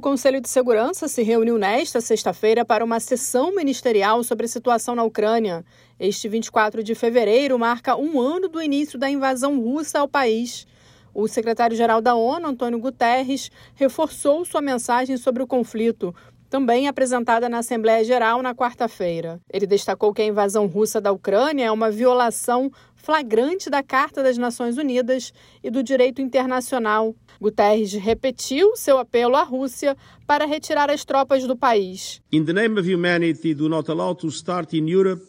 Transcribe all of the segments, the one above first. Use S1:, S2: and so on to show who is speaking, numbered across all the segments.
S1: O Conselho de Segurança se reuniu nesta sexta-feira para uma sessão ministerial sobre a situação na Ucrânia. Este 24 de fevereiro marca um ano do início da invasão russa ao país. O secretário-geral da ONU, Antônio Guterres, reforçou sua mensagem sobre o conflito, também apresentada na Assembleia Geral na quarta-feira. Ele destacou que a invasão russa da Ucrânia é uma violação flagrante da Carta das Nações Unidas e do direito internacional. Guterres repetiu seu apelo à Rússia para retirar as tropas do país. In the name of humanity, do not allow to start in Europe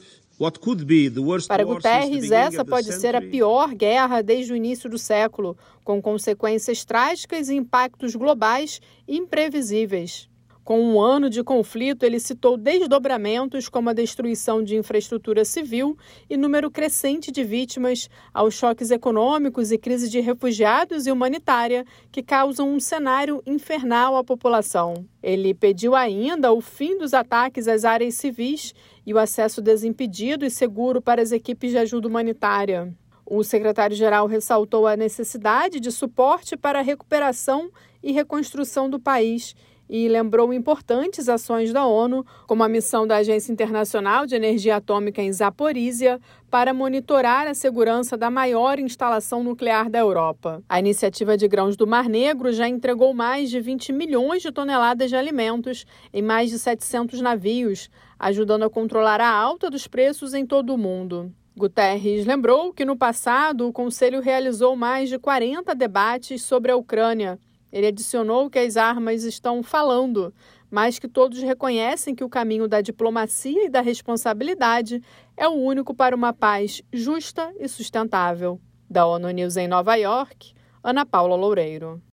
S1: para Guterres, essa pode ser a pior guerra desde o início do século, com consequências trágicas e impactos globais imprevisíveis. Com um ano de conflito, ele citou desdobramentos como a destruição de infraestrutura civil e número crescente de vítimas aos choques econômicos e crise de refugiados e humanitária que causam um cenário infernal à população. Ele pediu ainda o fim dos ataques às áreas civis e o acesso desimpedido e seguro para as equipes de ajuda humanitária. O secretário-geral ressaltou a necessidade de suporte para a recuperação e reconstrução do país e lembrou importantes ações da ONU, como a missão da Agência Internacional de Energia Atômica em Zaporizhia para monitorar a segurança da maior instalação nuclear da Europa. A iniciativa de grãos do Mar Negro já entregou mais de 20 milhões de toneladas de alimentos em mais de 700 navios, ajudando a controlar a alta dos preços em todo o mundo. Guterres lembrou que no passado o Conselho realizou mais de 40 debates sobre a Ucrânia ele adicionou que as armas estão falando, mas que todos reconhecem que o caminho da diplomacia e da responsabilidade é o único para uma paz justa e sustentável. Da ONU News em Nova York, Ana Paula Loureiro.